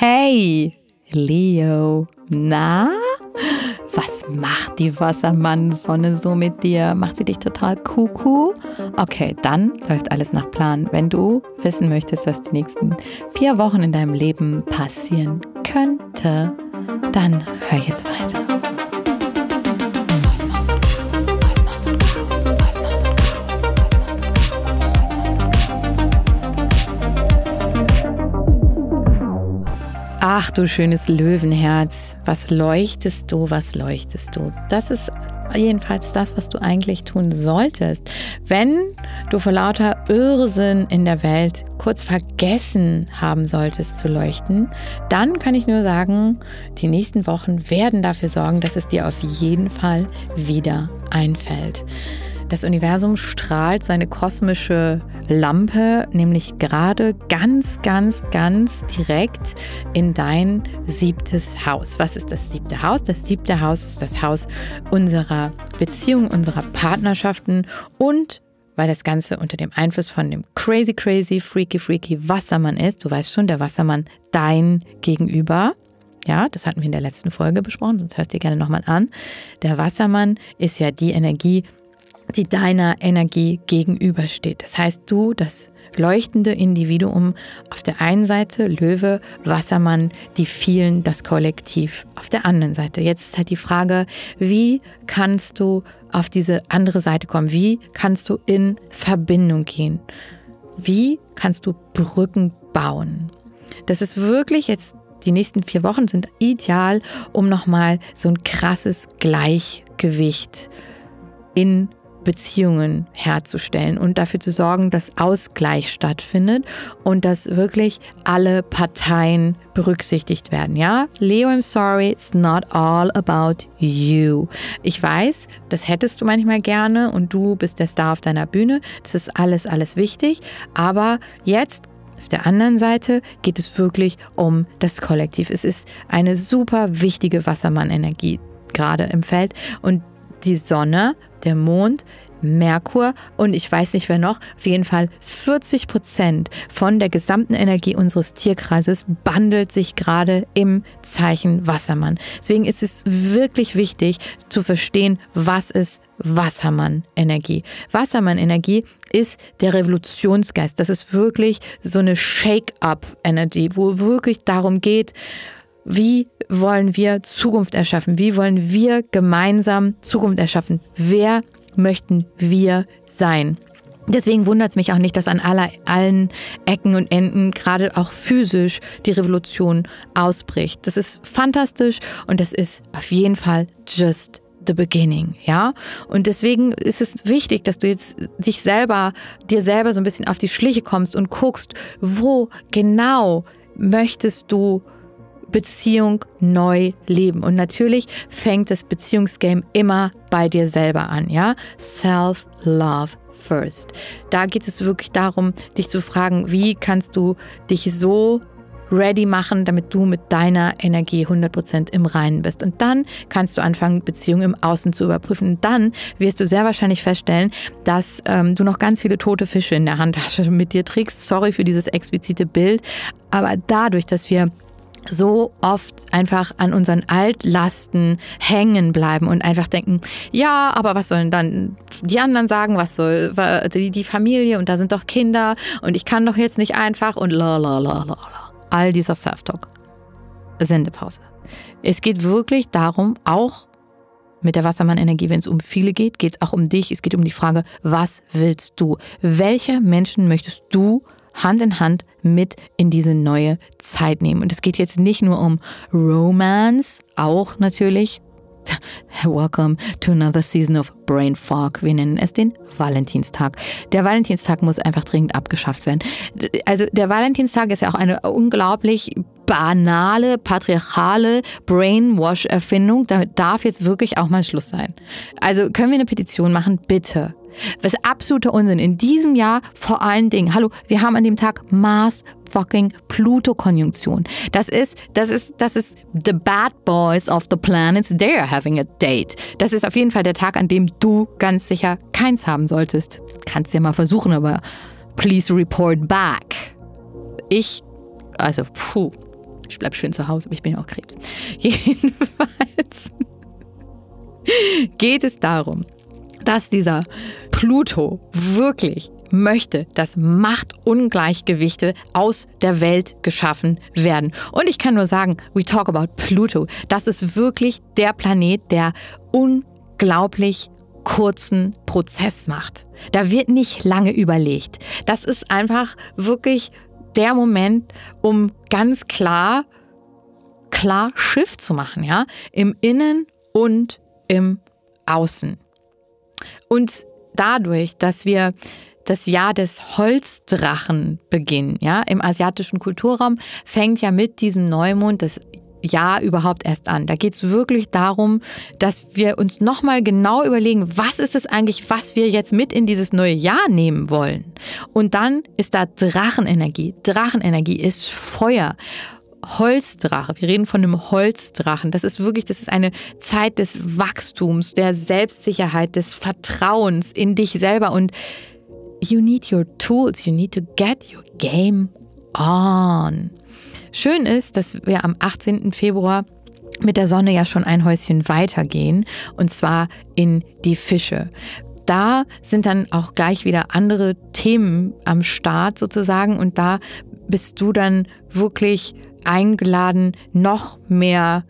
Hey, Leo, na? Was macht die Wassermann-Sonne so mit dir? Macht sie dich total kuku? Okay, dann läuft alles nach Plan. Wenn du wissen möchtest, was die nächsten vier Wochen in deinem Leben passieren könnte, dann hör jetzt weiter. Ach du schönes Löwenherz, was leuchtest du, was leuchtest du? Das ist jedenfalls das, was du eigentlich tun solltest. Wenn du vor lauter Irrsinn in der Welt kurz vergessen haben solltest zu leuchten, dann kann ich nur sagen, die nächsten Wochen werden dafür sorgen, dass es dir auf jeden Fall wieder einfällt. Das Universum strahlt seine kosmische Lampe nämlich gerade ganz, ganz, ganz direkt in dein siebtes Haus. Was ist das siebte Haus? Das siebte Haus ist das Haus unserer Beziehungen, unserer Partnerschaften und weil das Ganze unter dem Einfluss von dem crazy, crazy, freaky, freaky Wassermann ist. Du weißt schon, der Wassermann dein Gegenüber. Ja, das hatten wir in der letzten Folge besprochen, sonst hörst du dir gerne nochmal an. Der Wassermann ist ja die Energie, die deiner Energie gegenübersteht. Das heißt, du, das leuchtende Individuum auf der einen Seite, Löwe, Wassermann, die vielen, das Kollektiv auf der anderen Seite. Jetzt ist halt die Frage, wie kannst du auf diese andere Seite kommen? Wie kannst du in Verbindung gehen? Wie kannst du Brücken bauen? Das ist wirklich jetzt die nächsten vier Wochen sind ideal, um nochmal so ein krasses Gleichgewicht in Beziehungen herzustellen und dafür zu sorgen, dass Ausgleich stattfindet und dass wirklich alle Parteien berücksichtigt werden. Ja, Leo, I'm sorry, it's not all about you. Ich weiß, das hättest du manchmal gerne und du bist der Star auf deiner Bühne. Das ist alles, alles wichtig. Aber jetzt auf der anderen Seite geht es wirklich um das Kollektiv. Es ist eine super wichtige Wassermann-Energie gerade im Feld und die Sonne, der Mond, Merkur und ich weiß nicht wer noch, auf jeden Fall 40 Prozent von der gesamten Energie unseres Tierkreises bandelt sich gerade im Zeichen Wassermann. Deswegen ist es wirklich wichtig zu verstehen, was ist Wassermann-Energie. Wassermann-Energie ist der Revolutionsgeist. Das ist wirklich so eine Shake-up-Energie, wo wirklich darum geht, wie wollen wir Zukunft erschaffen? Wie wollen wir gemeinsam Zukunft erschaffen? Wer möchten wir sein? Deswegen wundert es mich auch nicht, dass an aller, allen Ecken und Enden gerade auch physisch die Revolution ausbricht. Das ist fantastisch und das ist auf jeden Fall just the beginning, ja? Und deswegen ist es wichtig, dass du jetzt dich selber, dir selber so ein bisschen auf die Schliche kommst und guckst, wo genau möchtest du Beziehung neu leben. Und natürlich fängt das Beziehungsgame immer bei dir selber an, ja? Self-Love first. Da geht es wirklich darum, dich zu fragen, wie kannst du dich so ready machen, damit du mit deiner Energie 100% im Reinen bist. Und dann kannst du anfangen, Beziehungen im Außen zu überprüfen. Und dann wirst du sehr wahrscheinlich feststellen, dass ähm, du noch ganz viele tote Fische in der Handtasche mit dir trägst. Sorry für dieses explizite Bild. Aber dadurch, dass wir so oft einfach an unseren Altlasten hängen bleiben und einfach denken, ja, aber was sollen dann die anderen sagen, was soll die, Familie und da sind doch Kinder und ich kann doch jetzt nicht einfach und la la la la la. All dieser Self-Talk. Sendepause. Es geht wirklich darum, auch mit der Wassermann-Energie, wenn es um viele geht, geht es auch um dich. Es geht um die Frage, was willst du? Welche Menschen möchtest du Hand in Hand mit in diese neue Zeit nehmen. Und es geht jetzt nicht nur um Romance, auch natürlich. Welcome to another season of Brain Fog. Wir nennen es den Valentinstag. Der Valentinstag muss einfach dringend abgeschafft werden. Also der Valentinstag ist ja auch eine unglaublich banale, patriarchale Brainwash-Erfindung. Damit darf jetzt wirklich auch mal Schluss sein. Also können wir eine Petition machen? Bitte. Ist absoluter Unsinn. In diesem Jahr vor allen Dingen, hallo, wir haben an dem Tag Mars fucking Pluto-Konjunktion. Das ist, das ist, das ist the bad boys of the planets, they're having a date. Das ist auf jeden Fall der Tag, an dem du ganz sicher keins haben solltest. Kannst ja mal versuchen, aber please report back. Ich, also, puh. Ich bleibe schön zu Hause, aber ich bin ja auch Krebs. Jedenfalls geht es darum, dass dieser Pluto wirklich möchte, dass Machtungleichgewichte aus der Welt geschaffen werden. Und ich kann nur sagen, we talk about Pluto. Das ist wirklich der Planet, der unglaublich kurzen Prozess macht. Da wird nicht lange überlegt. Das ist einfach wirklich der Moment, um ganz klar, klar Schiff zu machen, ja, im Innen und im Außen. Und dadurch, dass wir das Jahr des Holzdrachen beginnen. Ja, im asiatischen Kulturraum fängt ja mit diesem Neumond das Jahr überhaupt erst an. Da geht es wirklich darum, dass wir uns nochmal genau überlegen, was ist es eigentlich, was wir jetzt mit in dieses neue Jahr nehmen wollen. Und dann ist da Drachenenergie. Drachenenergie ist Feuer. Holzdrache. Wir reden von einem Holzdrachen. Das ist wirklich, das ist eine Zeit des Wachstums, der Selbstsicherheit, des Vertrauens in dich selber und you need your tools, you need to get your game on. Schön ist, dass wir am 18. Februar mit der Sonne ja schon ein Häuschen weitergehen und zwar in die Fische. Da sind dann auch gleich wieder andere Themen am Start sozusagen und da bist du dann wirklich eingeladen, noch mehr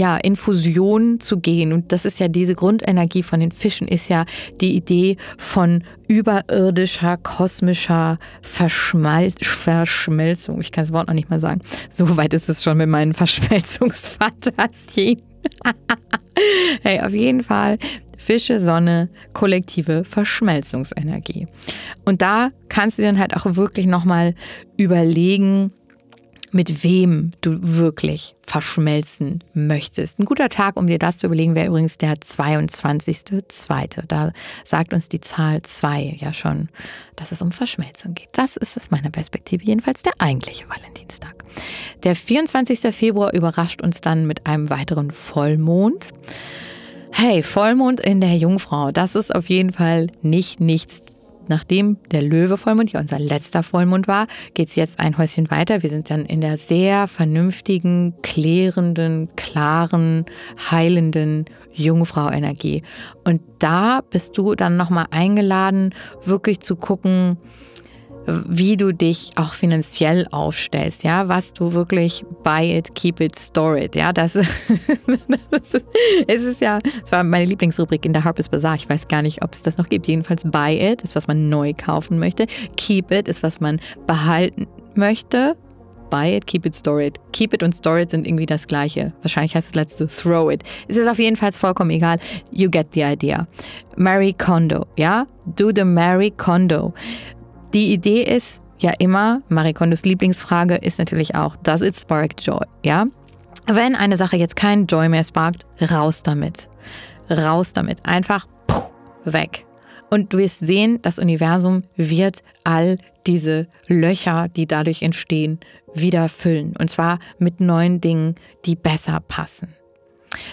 ja, in Fusion zu gehen. Und das ist ja diese Grundenergie von den Fischen, ist ja die Idee von überirdischer, kosmischer Verschmal Verschmelzung. Ich kann das Wort noch nicht mal sagen. So weit ist es schon mit meinen Verschmelzungsfantasien. hey, auf jeden Fall Fische, Sonne, kollektive Verschmelzungsenergie. Und da kannst du dann halt auch wirklich nochmal überlegen, mit wem du wirklich verschmelzen möchtest. Ein guter Tag, um dir das zu überlegen, wäre übrigens der 22.2. Da sagt uns die Zahl 2 ja schon, dass es um Verschmelzung geht. Das ist aus meiner Perspektive jedenfalls der eigentliche Valentinstag. Der 24. Februar überrascht uns dann mit einem weiteren Vollmond. Hey, Vollmond in der Jungfrau, das ist auf jeden Fall nicht nichts Nachdem der Löwe-Vollmond ja unser letzter Vollmond war, geht es jetzt ein Häuschen weiter. Wir sind dann in der sehr vernünftigen, klärenden, klaren, heilenden Jungfrau-Energie. Und da bist du dann nochmal eingeladen, wirklich zu gucken, wie du dich auch finanziell aufstellst, ja, was du wirklich buy it, keep it, store it, ja, das, das ist, ist ja, das war meine Lieblingsrubrik in der Harper's Bazaar, ich weiß gar nicht, ob es das noch gibt, jedenfalls buy it ist, was man neu kaufen möchte, keep it ist, was man behalten möchte, buy it, keep it, store it. Keep it und store it sind irgendwie das gleiche. Wahrscheinlich heißt das letzte throw it. Es ist auf jeden Fall vollkommen egal. You get the idea. Mary Kondo, ja? Do the Mary Kondo. Die Idee ist ja immer, Marie Kondos Lieblingsfrage ist natürlich auch, does it spark joy? Ja? Wenn eine Sache jetzt keinen Joy mehr sparkt, raus damit. Raus damit. Einfach puh, weg. Und du wirst sehen, das Universum wird all diese Löcher, die dadurch entstehen, wieder füllen. Und zwar mit neuen Dingen, die besser passen.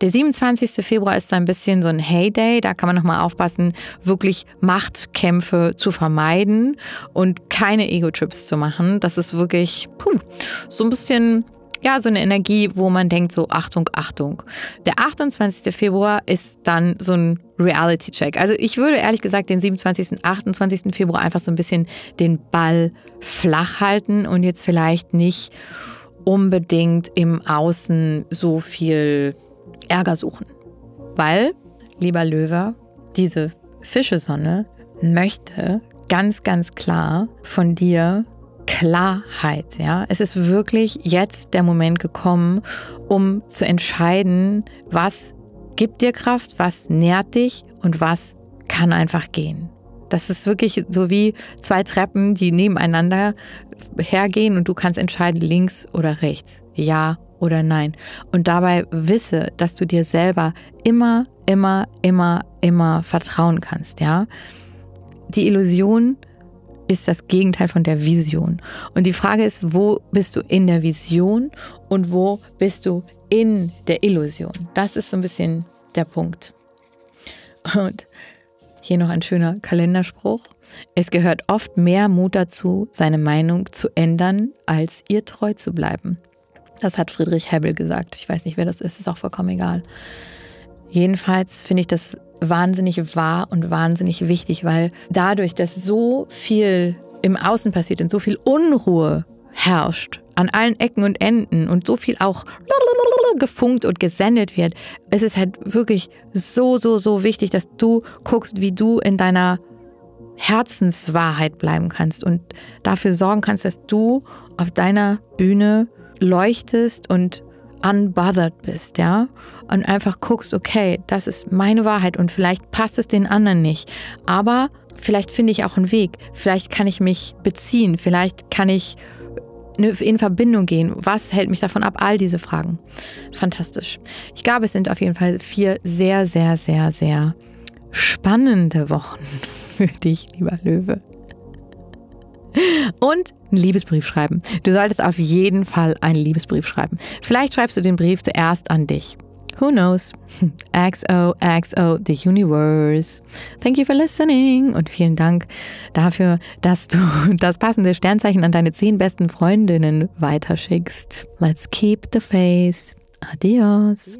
Der 27. Februar ist so ein bisschen so ein Heyday. Da kann man nochmal aufpassen, wirklich Machtkämpfe zu vermeiden und keine Ego-Trips zu machen. Das ist wirklich puh, so ein bisschen ja, so eine Energie, wo man denkt, so Achtung, Achtung. Der 28. Februar ist dann so ein Reality-Check. Also ich würde ehrlich gesagt den 27. und 28. Februar einfach so ein bisschen den Ball flach halten und jetzt vielleicht nicht unbedingt im Außen so viel Ärger suchen. Weil, lieber Löwe, diese Fischesonne möchte ganz, ganz klar von dir Klarheit. Ja? Es ist wirklich jetzt der Moment gekommen, um zu entscheiden, was gibt dir Kraft, was nährt dich und was kann einfach gehen. Das ist wirklich so wie zwei Treppen, die nebeneinander hergehen und du kannst entscheiden, links oder rechts, ja oder nein. Und dabei wisse, dass du dir selber immer, immer, immer, immer vertrauen kannst, ja. Die Illusion ist das Gegenteil von der Vision. Und die Frage ist, wo bist du in der Vision und wo bist du in der Illusion? Das ist so ein bisschen der Punkt. Und hier noch ein schöner Kalenderspruch. Es gehört oft mehr Mut dazu, seine Meinung zu ändern, als ihr treu zu bleiben. Das hat Friedrich Hebbel gesagt. Ich weiß nicht, wer das ist, ist auch vollkommen egal. Jedenfalls finde ich das wahnsinnig wahr und wahnsinnig wichtig, weil dadurch, dass so viel im Außen passiert und so viel Unruhe herrscht an allen Ecken und Enden und so viel auch gefunkt und gesendet wird, ist es halt wirklich so, so, so wichtig, dass du guckst, wie du in deiner Herzenswahrheit bleiben kannst und dafür sorgen kannst, dass du auf deiner Bühne leuchtest und unbothered bist, ja? Und einfach guckst, okay, das ist meine Wahrheit und vielleicht passt es den anderen nicht. Aber vielleicht finde ich auch einen Weg. Vielleicht kann ich mich beziehen. Vielleicht kann ich in Verbindung gehen. Was hält mich davon ab? All diese Fragen. Fantastisch. Ich glaube, es sind auf jeden Fall vier sehr, sehr, sehr, sehr spannende Wochen für dich, lieber Löwe und einen Liebesbrief schreiben. Du solltest auf jeden Fall einen Liebesbrief schreiben. Vielleicht schreibst du den Brief zuerst an dich. Who knows? XO, XO, the universe. Thank you for listening und vielen Dank dafür, dass du das passende Sternzeichen an deine zehn besten Freundinnen weiterschickst. Let's keep the faith. Adios.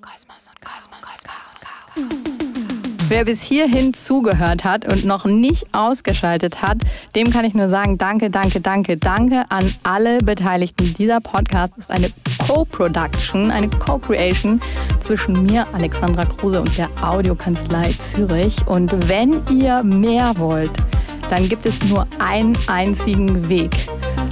Kosmos und Kosmos, Kosmos und Chaos. Wer bis hierhin zugehört hat und noch nicht ausgeschaltet hat, dem kann ich nur sagen, danke, danke, danke, danke an alle Beteiligten. Dieser Podcast ist eine Co-Production, eine Co-Creation zwischen mir, Alexandra Kruse und der Audiokanzlei Zürich. Und wenn ihr mehr wollt, dann gibt es nur einen einzigen Weg